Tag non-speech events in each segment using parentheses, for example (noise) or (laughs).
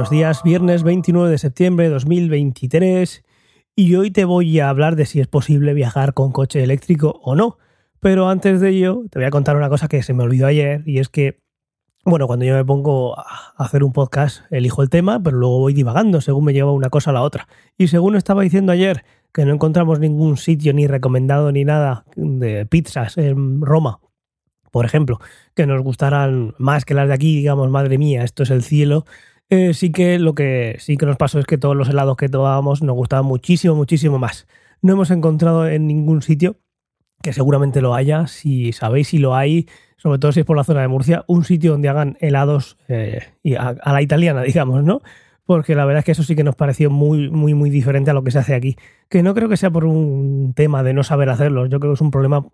buenos días, viernes 29 de septiembre de 2023 y hoy te voy a hablar de si es posible viajar con coche eléctrico o no. Pero antes de ello te voy a contar una cosa que se me olvidó ayer y es que, bueno, cuando yo me pongo a hacer un podcast elijo el tema, pero luego voy divagando según me lleva una cosa a la otra. Y según estaba diciendo ayer que no encontramos ningún sitio ni recomendado ni nada de pizzas en Roma por ejemplo, que nos gustaran más que las de aquí, digamos, madre mía, esto es el cielo, eh, sí que lo que sí que nos pasó es que todos los helados que tomábamos nos gustaban muchísimo, muchísimo más. No hemos encontrado en ningún sitio, que seguramente lo haya, si sabéis si lo hay, sobre todo si es por la zona de Murcia, un sitio donde hagan helados eh, a, a, la italiana, (laughs) digamos, ¿no? Porque la verdad es que eso sí que nos pareció muy, muy, muy diferente a lo que se hace aquí. Que no creo que sea por un tema de no saber hacerlos, yo creo que es un problema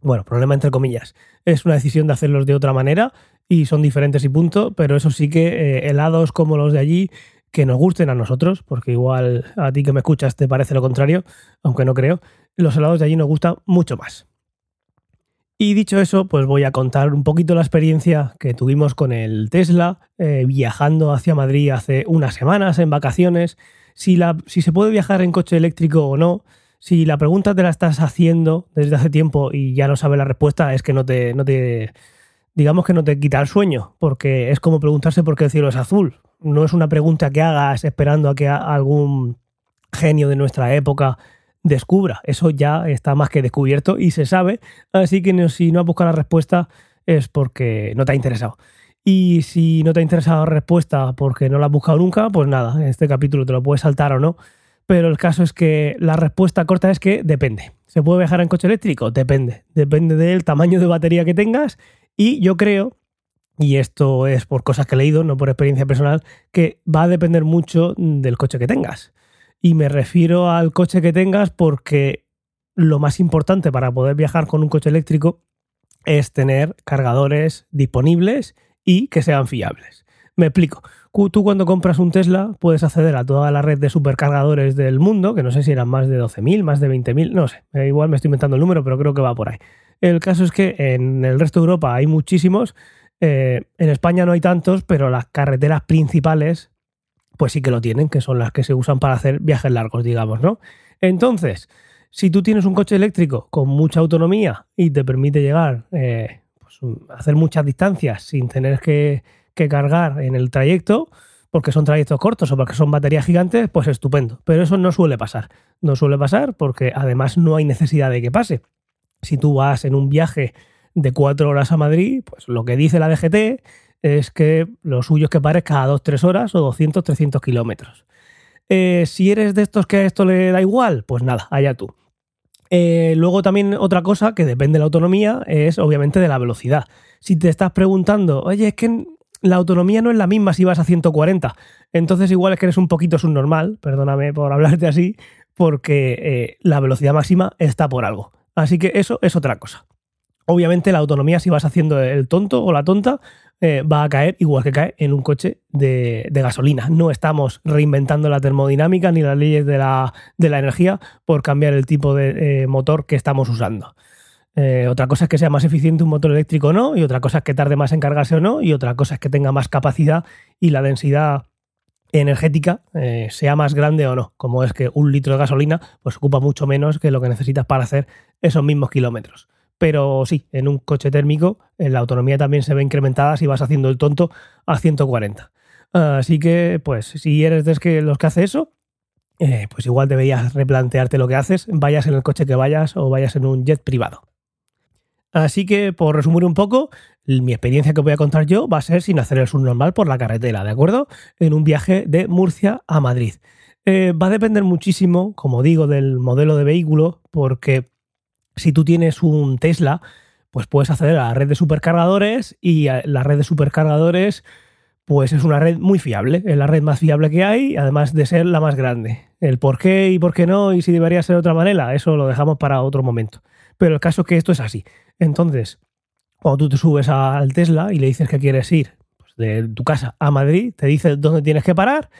bueno, problema entre comillas. Es una decisión de hacerlos de otra manera y son diferentes y punto, pero eso sí que eh, helados como los de allí que nos gusten a nosotros, porque igual a ti que me escuchas te parece lo contrario, aunque no creo, los helados de allí nos gustan mucho más. Y dicho eso, pues voy a contar un poquito la experiencia que tuvimos con el Tesla, eh, viajando hacia Madrid hace unas semanas en vacaciones, si, la, si se puede viajar en coche eléctrico o no, si la pregunta te la estás haciendo desde hace tiempo y ya no sabes la respuesta, es que no te, no te, digamos que no te quita el sueño, porque es como preguntarse por qué el cielo es azul. No es una pregunta que hagas esperando a que algún genio de nuestra época descubra. Eso ya está más que descubierto y se sabe. Así que si no has buscado la respuesta es porque no te ha interesado. Y si no te ha interesado la respuesta porque no la has buscado nunca, pues nada, en este capítulo te lo puedes saltar o no pero el caso es que la respuesta corta es que depende. ¿Se puede viajar en coche eléctrico? Depende. Depende del tamaño de batería que tengas y yo creo, y esto es por cosas que he leído, no por experiencia personal, que va a depender mucho del coche que tengas. Y me refiero al coche que tengas porque lo más importante para poder viajar con un coche eléctrico es tener cargadores disponibles y que sean fiables. Me explico. Tú cuando compras un Tesla puedes acceder a toda la red de supercargadores del mundo, que no sé si eran más de 12.000, más de 20.000, no sé, igual me estoy inventando el número, pero creo que va por ahí. El caso es que en el resto de Europa hay muchísimos, eh, en España no hay tantos, pero las carreteras principales pues sí que lo tienen, que son las que se usan para hacer viajes largos, digamos, ¿no? Entonces, si tú tienes un coche eléctrico con mucha autonomía y te permite llegar, eh, pues, hacer muchas distancias sin tener que que cargar en el trayecto, porque son trayectos cortos o porque son baterías gigantes, pues estupendo. Pero eso no suele pasar. No suele pasar porque además no hay necesidad de que pase. Si tú vas en un viaje de cuatro horas a Madrid, pues lo que dice la DGT es que lo suyo es que pares cada dos, tres horas o 200, 300 kilómetros. Eh, si eres de estos que a esto le da igual, pues nada, allá tú. Eh, luego también otra cosa que depende de la autonomía es obviamente de la velocidad. Si te estás preguntando, oye, es que la autonomía no es la misma si vas a 140. Entonces igual es que eres un poquito subnormal, perdóname por hablarte así, porque eh, la velocidad máxima está por algo. Así que eso es otra cosa. Obviamente la autonomía si vas haciendo el tonto o la tonta eh, va a caer igual que cae en un coche de, gasolina. No estamos reinventando la termodinámica ni las leyes de la, energía por cambiar el tipo de eh, motor que estamos usando. Eh, otra cosa es que sea más eficiente un motor eléctrico o no, y otra cosa es que tarde más en cargarse o no, y otra cosa es que tenga más capacidad y la densidad energética eh, sea más grande o no, como es que un litro de gasolina pues ocupa mucho menos que lo que necesitas para hacer esos mismos kilómetros. Pero sí, en un coche térmico eh, la autonomía también se ve incrementada si vas haciendo el tonto a 140. Así que, pues, si eres de los que hace eso, pues igual deberías replantearte lo que haces, vayas en el coche que vayas o vayas en un jet privado. Así que, por resumir un poco, mi experiencia que voy a contar yo va a ser sin hacer el subnormal por la carretera, ¿de acuerdo? En un viaje de Murcia a Madrid. Eh, va a depender muchísimo, como digo, del modelo de vehículo, porque si tú tienes un Tesla, pues puedes acceder a la red de supercargadores y la red de supercargadores pues es una red muy fiable, es la red más fiable que hay, además de ser la más grande. El por qué y por qué no y si debería ser de otra manera, eso lo dejamos para otro momento. Pero el caso es que esto es así. Entonces, cuando tú te subes al Tesla y le dices que quieres ir pues, de tu casa a Madrid, te dice dónde tienes que parar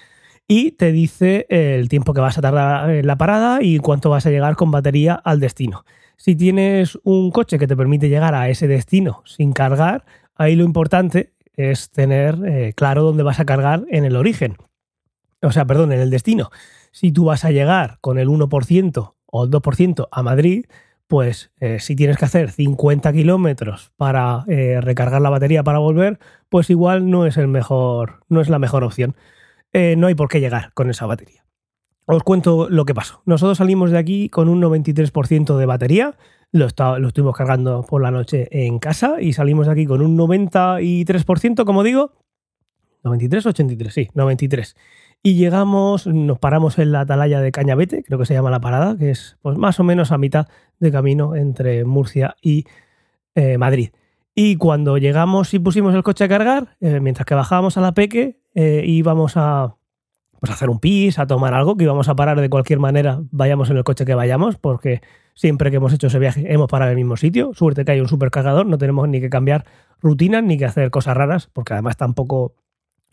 y te dice el tiempo que vas a tardar en la parada y cuánto vas a llegar con batería al destino. Si tienes un coche que te permite llegar a ese destino sin cargar, ahí lo importante es tener eh, claro dónde vas a cargar en el origen. O sea, perdón, en el destino. Si tú vas a llegar con el 1% o el 2% a Madrid, pues eh, si tienes que hacer 50 kilómetros para eh, recargar la batería para volver, pues igual no es el mejor, no es la mejor opción. no hay por qué llegar con esa batería. Os cuento lo que pasó. Nosotros salimos de aquí con un 93% de batería lo, lo estuvimos cargando por la noche en casa y salimos de aquí con un 93%, como digo. 93 83, sí, 93. Y llegamos, nos paramos en la atalaya de Cañabete, creo que se llama la parada, que es pues, más o menos a mitad de camino entre Murcia y eh, Madrid. Y cuando llegamos y pusimos el coche a cargar, eh, mientras que bajábamos a la Peque, eh, íbamos a pues, hacer un pis, a tomar algo, que íbamos a parar de cualquier manera, vayamos en el coche que vayamos, porque siempre que hemos hecho ese viaje hemos parado en el mismo sitio. Suerte que hay un supercargador, no tenemos ni que cambiar rutinas ni que hacer cosas raras, porque además tampoco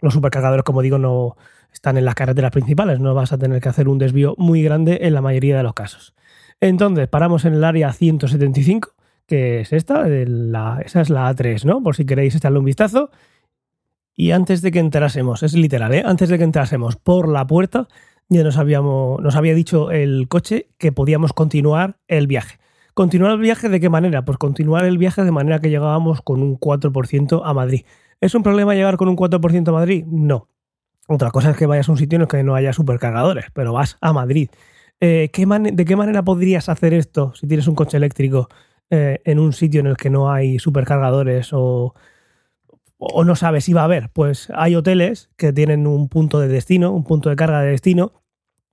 los supercargadores, como digo, no están en las carreteras principales, no vas a tener que hacer un desvío muy grande en la mayoría de los casos. Entonces, paramos en el área 175, que es esta, esa es la A3, ¿no? Por si queréis echarle un vistazo. Y antes de que entrásemos, es literal, ¿eh? Antes de que entrásemos por la puerta, ya nos, nos había dicho el coche que podíamos continuar el viaje. ¿Continuar el viaje de qué manera? Pues continuar el viaje de manera que llegábamos con un 4% a Madrid. ¿Es un problema llegar con un 4% a Madrid? No. Otra cosa es que vayas a un sitio en el que no haya supercargadores, pero vas a Madrid. Eh, ¿De qué manera podrías hacer esto si tienes un coche eléctrico eh, en un sitio en el que no hay supercargadores o o no sabes si va a haber, pues hay hoteles que tienen un punto de destino, un punto de carga de destino,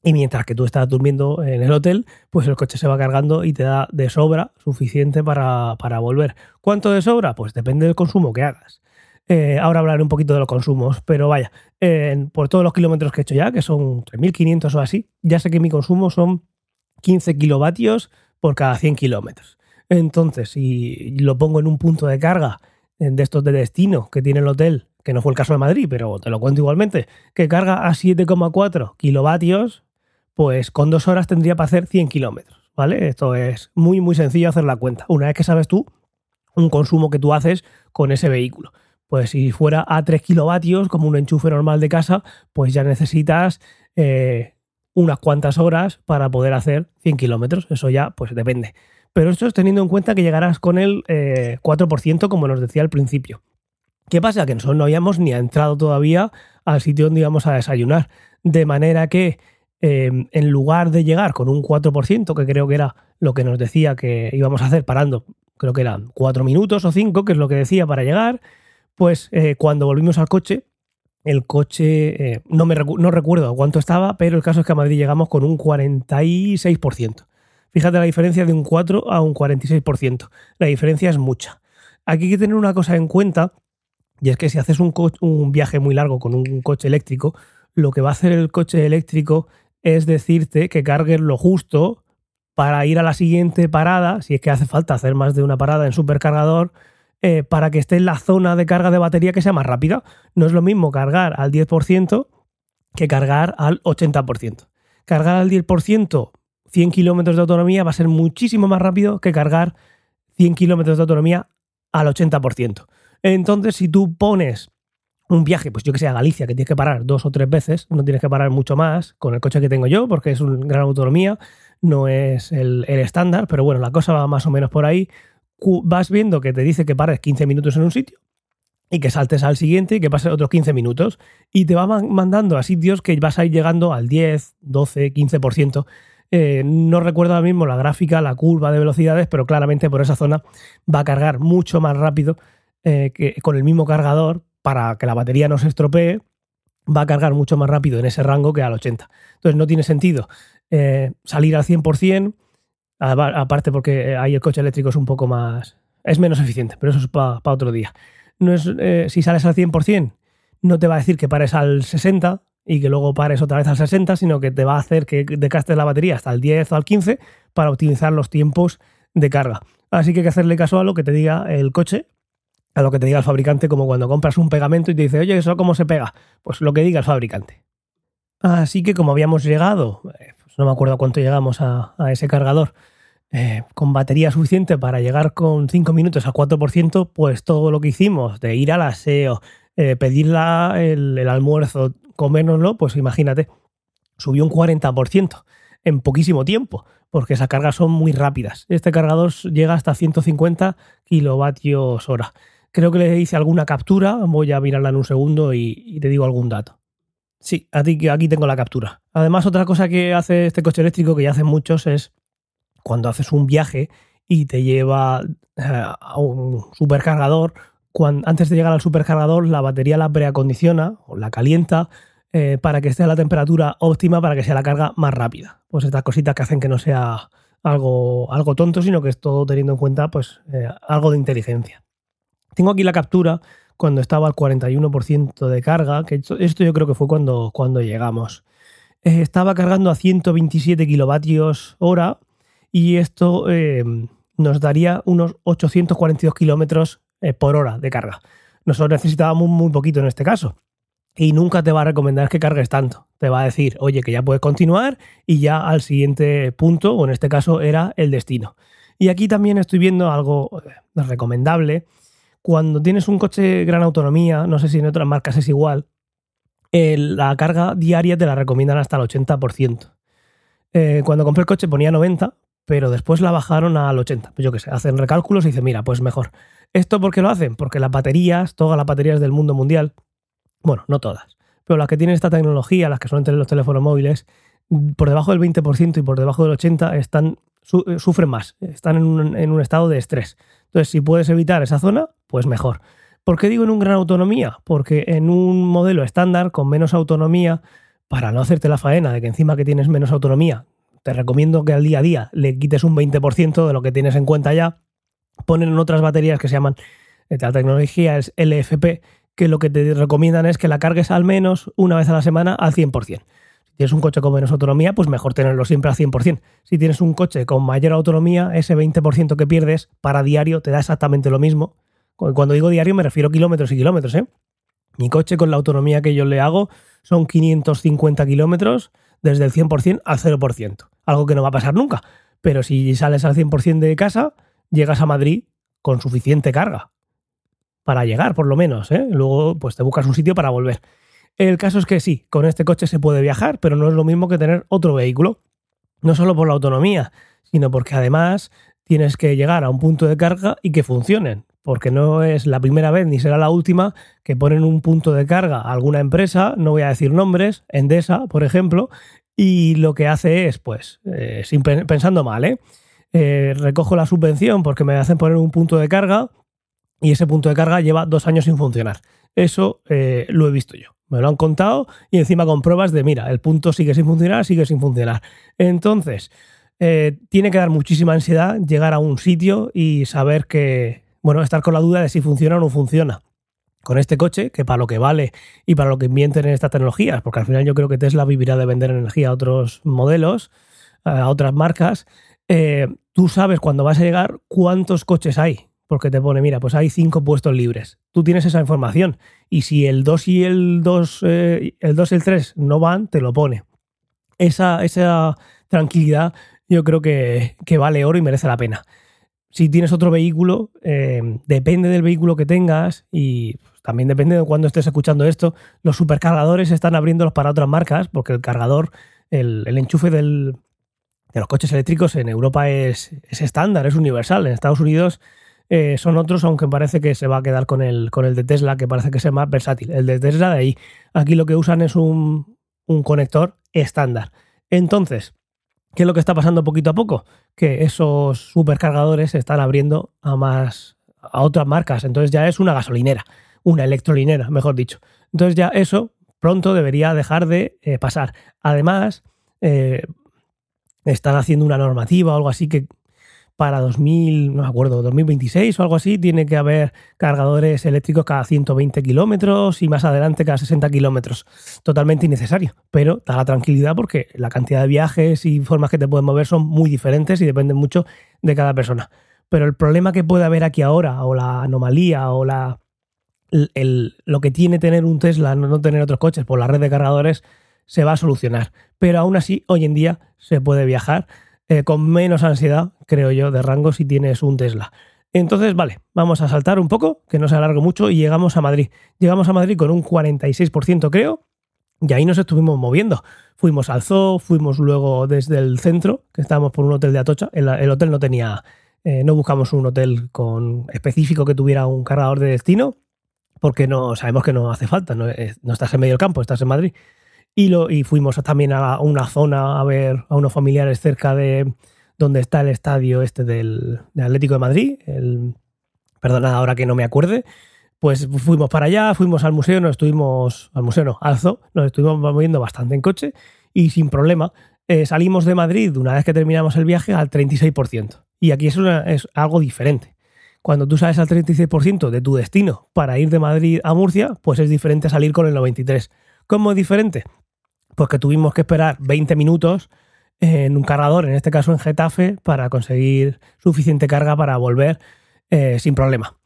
y mientras que tú estás durmiendo en el hotel, pues el coche se va cargando y te da de sobra suficiente para, volver. ¿Cuánto de sobra? Pues depende del consumo que hagas. Eh, ahora hablaré un poquito de los consumos, pero vaya, por todos los kilómetros que he hecho ya, que son 3.500 o así, ya sé que mi consumo son 15 kilovatios por cada 100 kilómetros. Entonces, si lo pongo en un punto de carga de estos de destino que tiene el hotel, que no fue el caso de Madrid, pero te lo cuento igualmente, que carga a 7,4 kilovatios, pues con dos horas tendría para hacer 100 kilómetros, ¿vale? Esto es muy, muy sencillo hacer la cuenta. Una vez que sabes tú un consumo que tú haces con ese vehículo. Pues si fuera a 3 kilovatios, como un enchufe normal de casa, pues ya necesitas eh, unas cuantas horas para poder hacer 100 kilómetros. Eso ya, pues depende. Pero esto es teniendo en cuenta que llegarás con el 4%, eh, como nos decía al principio. ¿Qué pasa? Que nosotros no habíamos ni entrado todavía al sitio donde íbamos a desayunar. De manera que em, en lugar de llegar con un 4%, que creo que era lo que nos decía que íbamos a hacer parando, creo que eran 4 minutos o 5, que es lo que decía para llegar, pues eh, cuando volvimos al coche, el coche, eh, no, me no recuerdo cuánto estaba, pero el caso es que a Madrid llegamos con un 46%. Fíjate la diferencia de un 4 a un 46%. La diferencia es mucha. Aquí hay que tener una cosa en cuenta, y es que si haces un, un viaje muy largo con un coche eléctrico, lo que va a hacer el coche eléctrico es decirte que cargues lo justo para ir a la siguiente parada, si es que hace falta hacer más de una parada en supercargador, eh, para que esté en la zona de carga de batería que sea más rápida. No es lo mismo cargar al 10% que cargar al 80%. Cargar al 10% 100 kilómetros de autonomía va a ser muchísimo más rápido que cargar 100 kilómetros de autonomía al 80%. Entonces, si tú pones un viaje, pues yo que sé, a Galicia, que tienes que parar dos o tres veces, no tienes que parar mucho más con el coche que tengo yo, porque es una gran autonomía, no es el, estándar, pero bueno, la cosa va más o menos por ahí. Vas viendo que te dice que pares 15 minutos en un sitio y que saltes al siguiente y que pases otros 15 minutos y te va mandando a sitios que vas a ir llegando al 10, 12, 15%. Eh, no recuerdo ahora mismo la gráfica, la curva de velocidades, pero claramente por esa zona va a cargar mucho más rápido eh, que con el mismo cargador para que la batería no se estropee. Va a cargar mucho más rápido en ese rango que al 80. Entonces no tiene sentido eh, salir al 100%, aparte porque ahí el coche eléctrico es un poco más... es menos eficiente, pero eso es para otro día. No es, si sales al 100%, no te va a decir que pares al 60, y que luego pares otra vez al 60, sino que te va a hacer que decastes la batería hasta el 10 o al 15 para optimizar los tiempos de carga. Así que hay que hacerle caso a lo que te diga el coche, a lo que te diga el fabricante, como cuando compras un pegamento y te dice, oye, ¿eso cómo se pega? Pues lo que diga el fabricante. Así que como habíamos llegado, eh, pues no me acuerdo cuánto llegamos a, ese cargador, eh, con batería suficiente para llegar con 5 minutos a 4%, pues todo lo que hicimos de ir al aseo, eh, pedir el, el almuerzo, comérnoslo, pues imagínate, subió un 40% en poquísimo tiempo, porque esas cargas son muy rápidas. Este cargador llega hasta 150 kilovatios hora. Creo que le hice alguna captura, voy a mirarla en un segundo y, te digo algún dato. Sí, aquí tengo la captura. Además, otra cosa que hace este coche eléctrico, que ya hacen muchos, es cuando haces un viaje y te lleva eh, a un supercargador, antes de llegar al supercargador, la batería la preacondiciona o la calienta eh, para que esté a la temperatura óptima para que sea la carga más rápida. Pues estas cositas que hacen que no sea algo, algo tonto, sino que es todo teniendo en cuenta pues, eh, algo de inteligencia. Tengo aquí la captura cuando estaba al 41% de carga, que esto, yo creo que fue cuando, cuando llegamos. Estaba cargando a 127 kilovatios hora y esto nos daría unos 842 kilómetros por hora de carga. Nosotros necesitábamos muy poquito en este caso y nunca te va a recomendar que cargues tanto. Te va a decir, oye, que ya puedes continuar y ya al siguiente punto, o en este caso era el destino. Y aquí también estoy viendo algo eh, recomendable. Cuando tienes un coche gran autonomía, no sé si en otras marcas es igual, la carga diaria te la recomiendan hasta el 80%. Eh, cuando compré el coche ponía 90, pero después la bajaron al 80. Pues yo qué sé, hacen recálculos y dicen, mira, pues mejor. ¿Esto por qué lo hacen? Porque las baterías, todas las baterías del mundo mundial, bueno, no todas, pero las que tienen esta tecnología, las que suelen tener los teléfonos móviles, por debajo del 20% y por debajo del 80% están, eh, sufren más, están en un, en un estado de estrés. Entonces, si puedes evitar esa zona, pues mejor. ¿Por qué digo en un gran autonomía? Porque en un modelo estándar con menos autonomía, para no hacerte la faena de que encima que tienes menos autonomía, te recomiendo que al día a día le quites un 20% de lo que tienes en cuenta ya. Ponen otras baterías que se llaman, eh, la tecnología es LFP, que lo que te recomiendan es que la cargues al menos una vez a la semana al 100%. Si tienes un coche con menos autonomía, pues mejor tenerlo siempre al 100%. Si tienes un coche con mayor autonomía, ese 20% que pierdes para diario te da exactamente lo mismo. Cuando digo diario me refiero a kilómetros y kilómetros. ¿eh? Mi coche con la autonomía que yo le hago son 550 kilómetros desde el 100% al 0%. Algo que no va a pasar nunca. Pero si sales al 100% de casa, llegas a Madrid con suficiente carga para llegar, por lo menos. ¿eh? Luego, pues te buscas un sitio para volver. El caso es que sí, con este coche se puede viajar, pero no es lo mismo que tener otro vehículo. No solo por la autonomía, sino porque además tienes que llegar a un punto de carga y que funcionen. Porque no es la primera vez ni será la última que ponen un punto de carga a alguna empresa, no voy a decir nombres, Endesa, por ejemplo, y lo que hace es, pues, eh, pensando mal, ¿eh? ¿eh? recojo la subvención porque me hacen poner un punto de carga y ese punto de carga lleva dos años sin funcionar. Eso eh, lo he visto yo. Me lo han contado y encima con pruebas de, mira, el punto sigue sin funcionar, sigue sin funcionar. Entonces, tiene que dar muchísima ansiedad llegar a un sitio y saber que, bueno, estar con la duda de si funciona o no funciona. Con este coche, que para lo que vale y para lo que invierten en estas tecnologías, porque al final yo creo que Tesla vivirá de vender energía a otros modelos, a otras marcas, eh, tú sabes cuando vas a llegar cuántos coches hay porque te pone, mira, pues hay cinco puestos libres. Tú tienes esa información y si el 2 y el 2, eh, el 2 y el 3 no van, te lo pone. Esa, esa tranquilidad yo creo que, vale oro y merece la pena. Si tienes otro vehículo, eh, depende del vehículo que tengas y también depende de cuándo estés escuchando esto. Los supercargadores están abriéndolos para otras marcas porque el cargador, el, enchufe de los coches eléctricos en Europa es, es estándar, es universal. En Estados Unidos eh, son otros, aunque parece que se va a quedar con el, con el de Tesla, que parece que es más versátil. El de Tesla de ahí. Aquí lo que usan es un, conector estándar. Entonces, ¿qué es lo que está pasando poquito a poco? Que esos supercargadores se están abriendo a más a otras marcas. Entonces ya es una gasolinera, una electrolinera, mejor dicho. Entonces ya eso pronto debería dejar de eh, pasar. Además, eh, están haciendo una normativa o algo así que para 2000, no me acuerdo, 2026 o algo así, tiene que haber cargadores eléctricos cada 120 kilómetros y más adelante cada 60 kilómetros. Totalmente innecesario, pero da la tranquilidad porque la cantidad de viajes y formas que te pueden mover son muy diferentes y dependen mucho de cada persona. Pero el problema que puede haber aquí ahora, o la anomalía, o la, lo que tiene tener un Tesla, no tener otros coches por la red de cargadores, se va a solucionar. Pero aún así, hoy en día se puede viajar eh, con menos ansiedad, creo yo, de rango si tienes un Tesla. Entonces, vale, vamos a saltar un poco, que no se alargue mucho, y llegamos a Madrid. Llegamos a Madrid con un 46%, creo, y ahí nos estuvimos moviendo. Fuimos al zoo, fuimos luego desde el centro, que estábamos por un hotel de Atocha. El, hotel no tenía, eh, no buscamos un hotel con específico que tuviera un cargador de destino, porque no sabemos que no hace falta. No, estás en medio del campo, estás en Madrid. Y, lo, y fuimos también a una zona a ver a unos familiares cerca de donde está el estadio este del, Atlético de Madrid. El, perdona ahora que no me acuerde pues fuimos para allá, fuimos al museo, nos estuvimos, al museo no, al nos estuvimos moviendo bastante en coche y sin problema. Eh, salimos de Madrid una vez que terminamos el viaje al 36%. Y aquí es, es algo diferente. Cuando tú sales al 36% de tu destino para ir de Madrid a Murcia, pues es diferente salir con el 93%. ¿Cómo es diferente? Pues que tuvimos que esperar 20 minutos en un cargador, en este caso en Getafe, para conseguir suficiente carga para volver eh, sin problema.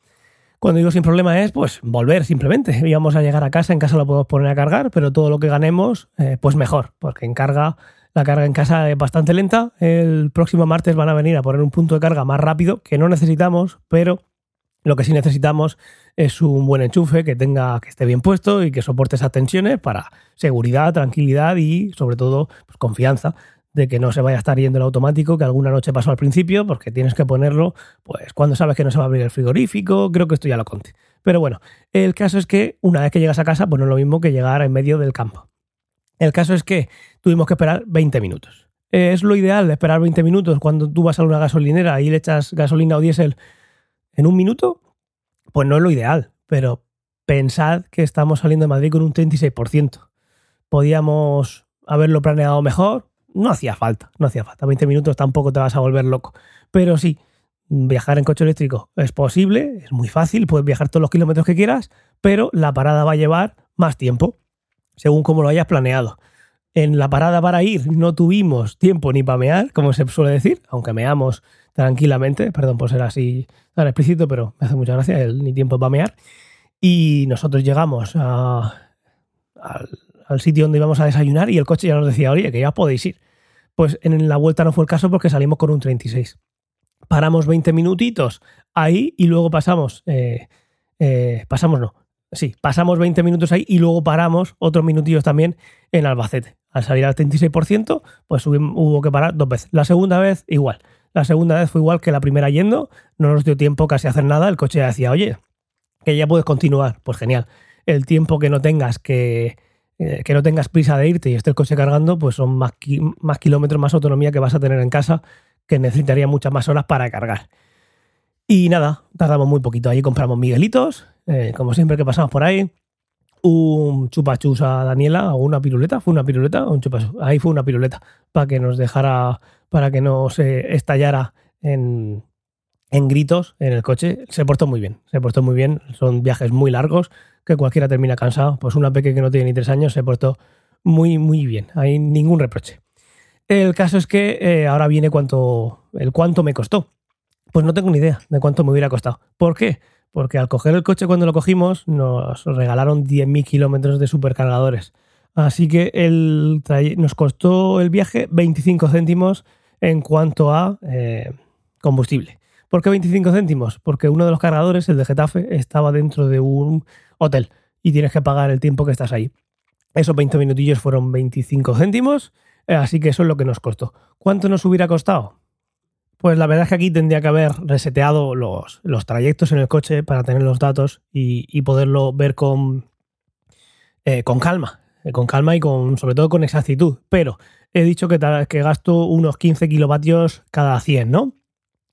Cuando digo sin problema es, pues, volver simplemente. (laughs) Íbamos a llegar a casa, en casa lo podemos poner a cargar, pero todo lo que ganemos, eh, pues mejor, porque en carga, la carga en casa es bastante lenta. El próximo martes van a venir a poner un punto de carga más rápido, que no necesitamos, pero lo que sí necesitamos es un buen enchufe que tenga, que esté bien puesto y que soporte esas tensiones para seguridad, tranquilidad y sobre todo pues, confianza de que no se vaya a estar yendo el automático, que alguna noche pasó al principio, porque tienes que ponerlo, pues cuando sabes que no se va a abrir el frigorífico, creo que esto ya lo conté. Pero bueno, el caso es que una vez que llegas a casa, pues no es lo mismo que llegar en medio del campo. El caso es que tuvimos que esperar 20 minutos. ¿Es lo ideal esperar 20 minutos cuando tú vas a una gasolinera y le echas gasolina o diésel en un minuto? Pues no es lo ideal, pero pensad que estamos saliendo de Madrid con un 36%. Podíamos haberlo planeado mejor, no hacía falta, no hacía falta. 20 minutos tampoco te vas a volver loco. Pero sí, viajar en coche eléctrico es posible, es muy fácil, puedes viajar todos los kilómetros que quieras, pero la parada va a llevar más tiempo, según como lo hayas planeado. En la parada para ir no tuvimos tiempo ni para mear, como se suele decir, aunque meamos tranquilamente, perdón por ser así tan explícito, pero me hace mucha gracia el ni tiempo para mear. Y nosotros llegamos al sitio donde íbamos a desayunar y el coche ya nos decía, oye, que ya podéis ir. Pues en la vuelta no fue el caso porque salimos con un 36. Paramos 20 minutitos ahí y luego pasamos, eh, eh, pasamos no, sí, pasamos 20 minutos ahí y luego paramos otros minutillos también en Albacete. Al salir al 36%, pues hubo que parar dos veces. La segunda vez, igual. La segunda vez fue igual que la primera yendo, no nos dio tiempo casi a hacer nada, el coche decía, oye, que ya puedes continuar. Pues genial. El tiempo que no tengas que, eh, que no tengas prisa de irte y esté el coche cargando, pues son más, más kilómetros, más autonomía que vas a tener en casa, que necesitaría muchas más horas para cargar. Y nada, tardamos muy poquito. Allí compramos Miguelitos, eh, como siempre que pasamos por ahí. Un chupachus a Daniela, o una piruleta, fue una piruleta, un chupachus. Ahí fue una piruleta, para que nos dejara, para que no se estallara en, en gritos en el coche. Se portó muy bien, se portó muy bien. Son viajes muy largos, que cualquiera termina cansado. Pues una peque que no tiene ni tres años se portó muy, muy bien. Hay ningún reproche. El caso es que eh, ahora viene cuánto, el cuánto me costó. Pues no tengo ni idea de cuánto me hubiera costado. ¿Por qué? Porque al coger el coche cuando lo cogimos nos regalaron 10.000 kilómetros de supercargadores. Así que el nos costó el viaje 25 céntimos en cuanto a eh, combustible. ¿Por qué 25 céntimos? Porque uno de los cargadores, el de Getafe, estaba dentro de un hotel y tienes que pagar el tiempo que estás ahí. Esos 20 minutillos fueron 25 céntimos, eh, así que eso es lo que nos costó. ¿Cuánto nos hubiera costado? Pues la verdad es que aquí tendría que haber reseteado los, los trayectos en el coche para tener los datos y, poderlo ver con, eh, con calma, con calma y con, sobre todo con exactitud. Pero he dicho que, que gasto unos 15 kilovatios cada 100, ¿no?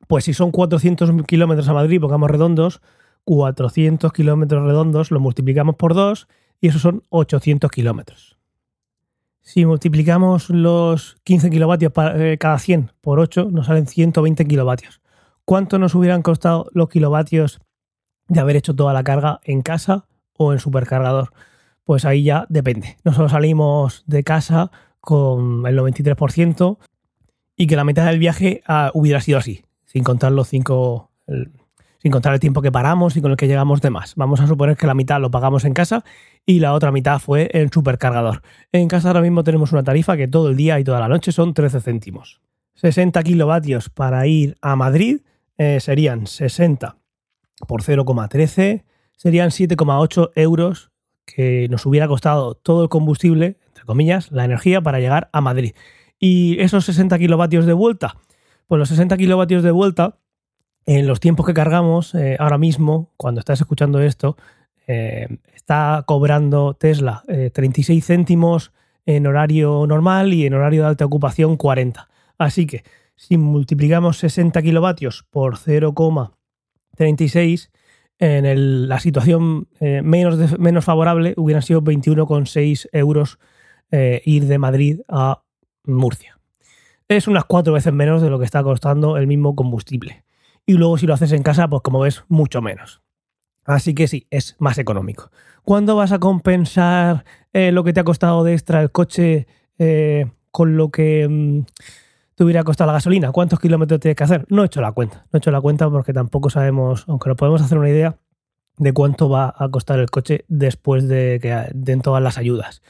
Pues si son 400 kilómetros a Madrid, pongamos redondos, 400 kilómetros redondos lo multiplicamos por 2 y esos son 800 kilómetros. Si multiplicamos los 15 kilovatios eh, cada 100 por 8, nos salen 120 kilovatios. ¿Cuánto nos hubieran costado los kilovatios de haber hecho toda la carga en casa o en supercargador? Pues ahí ya depende. Nosotros salimos de casa con el 93% y que la mitad del viaje ah, hubiera sido así sin contar los cinco, sin contar el tiempo que paramos y con el que llegamos de más. Vamos a suponer que la mitad lo pagamos en casa y la otra mitad fue en supercargador. En casa ahora mismo tenemos una tarifa que todo el día y toda la noche son 13 céntimos. 60 kilovatios para ir a Madrid eh, serían 60 por 0,13, serían 7,8 euros que nos hubiera costado todo el combustible, entre comillas, la energía para llegar a Madrid. Y esos 60 kilovatios de vuelta, pues los 60 kilovatios de vuelta, en los tiempos que cargamos, eh, ahora mismo, cuando estás escuchando esto, eh, está cobrando Tesla 36 céntimos en horario normal y en horario de alta ocupación 40. Así que si multiplicamos 60 kilovatios por 0,36, en la situación eh, menos, menos favorable hubieran sido 21,6 euros eh, ir de Madrid a Murcia. Es unas cuatro veces menos de lo que está costando el mismo combustible. Y luego si lo haces en casa, pues como ves, mucho menos. Así que sí, es más económico. ¿Cuándo vas a compensar eh, lo que te ha costado de extra el coche con lo que... Mm, te hubiera costado la gasolina, cuántos kilómetros tienes que hacer. No he hecho la cuenta, no he hecho la cuenta porque tampoco sabemos, aunque nos podemos hacer una idea de cuánto va a costar el coche después de que den todas las ayudas.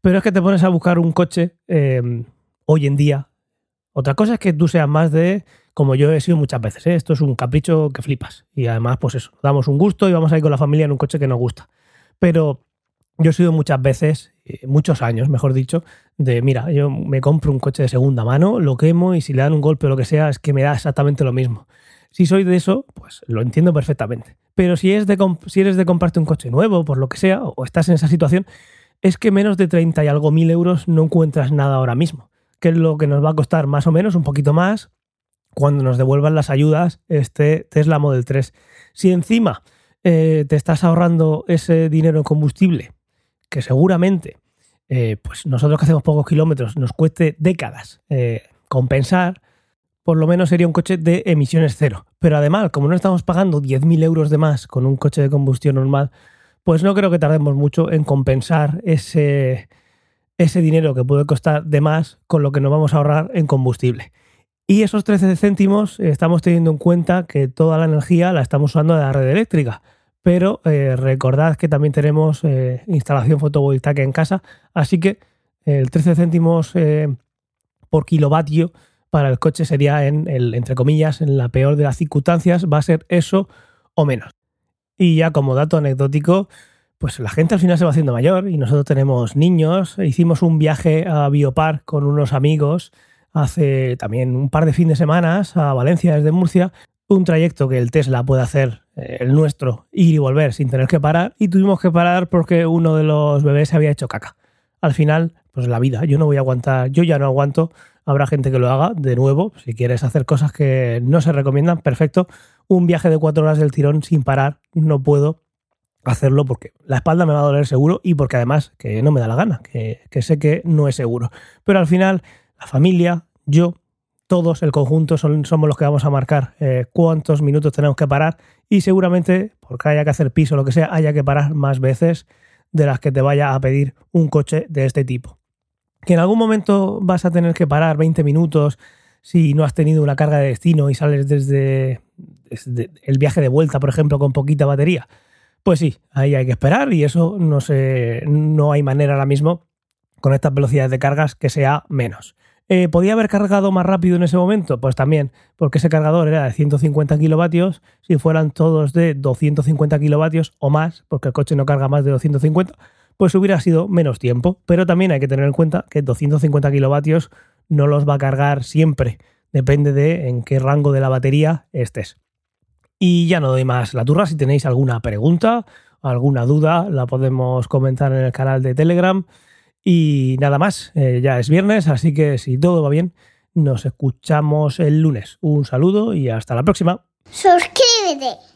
Pero es que te pones a buscar un coche em, hoy en día. Otra cosa es que tú seas más de, como yo he sido muchas veces, ¿eh? esto es un capricho que flipas. Y además, pues eso, damos un gusto y vamos a ir con la familia en un coche que nos gusta. Pero yo he sido muchas veces, eh, muchos años, mejor dicho, de mira, yo me compro un coche de segunda mano, lo quemo y si le dan un golpe o lo que sea, es que me da exactamente lo mismo. Si soy de eso, pues lo entiendo perfectamente. Pero si, es de si eres de comprarte un coche nuevo, por lo que sea, o estás en esa situación, es que menos de 30 y algo mil euros no encuentras nada ahora mismo. Que es lo que nos va a costar más o menos, un poquito más, cuando nos devuelvan las ayudas este Tesla Model 3. Si encima eh, te estás ahorrando ese dinero en combustible que seguramente, eh, pues nosotros que hacemos pocos kilómetros, nos cueste décadas eh, compensar, por lo menos sería un coche de emisiones cero. Pero además, como no estamos pagando 10.000 euros de más con un coche de combustión normal, pues no creo que tardemos mucho en compensar ese, ese dinero que puede costar de más con lo que nos vamos a ahorrar en combustible. Y esos 13 céntimos estamos teniendo en cuenta que toda la energía la estamos usando de la red eléctrica pero eh, recordad que también tenemos eh, instalación fotovoltaica en casa, así que el 13 céntimos eh, por kilovatio para el coche sería en el, entre comillas, en la peor de las circunstancias, va a ser eso o menos. Y ya como dato anecdótico, pues la gente al final se va haciendo mayor y nosotros tenemos niños. Hicimos un viaje a Biopar con unos amigos hace también un par de fines de semanas a Valencia desde Murcia un trayecto que el Tesla puede hacer, el nuestro, ir y volver sin tener que parar, y tuvimos que parar porque uno de los bebés se había hecho caca. Al final, pues la vida, yo no voy a aguantar, yo ya no aguanto, habrá gente que lo haga, de nuevo, si quieres hacer cosas que no se recomiendan, perfecto. Un viaje de cuatro horas del tirón sin parar, no puedo hacerlo porque la espalda me va a doler seguro y porque además que no me da la gana, que, que sé que no es seguro. Pero al final, la familia, yo, todos, el conjunto, somos los que vamos a marcar eh, cuántos minutos tenemos que parar y seguramente, porque haya que hacer piso o lo que sea, haya que parar más veces de las que te vaya a pedir un coche de este tipo. Que en algún momento vas a tener que parar 20 minutos si no has tenido una carga de destino y sales desde, desde el viaje de vuelta, por ejemplo, con poquita batería. Pues sí, ahí hay que esperar y eso no, sé, no hay manera ahora mismo con estas velocidades de cargas que sea menos. Eh, ¿Podía haber cargado más rápido en ese momento? Pues también, porque ese cargador era de 150 kilovatios. Si fueran todos de 250 kilovatios o más, porque el coche no carga más de 250, pues hubiera sido menos tiempo. Pero también hay que tener en cuenta que 250 kilovatios no los va a cargar siempre. Depende de en qué rango de la batería estés. Y ya no doy más la turra. Si tenéis alguna pregunta, alguna duda, la podemos comentar en el canal de Telegram. Y nada más, eh, ya es viernes, así que si todo va bien, nos escuchamos el lunes. Un saludo y hasta la próxima. Suscríbete.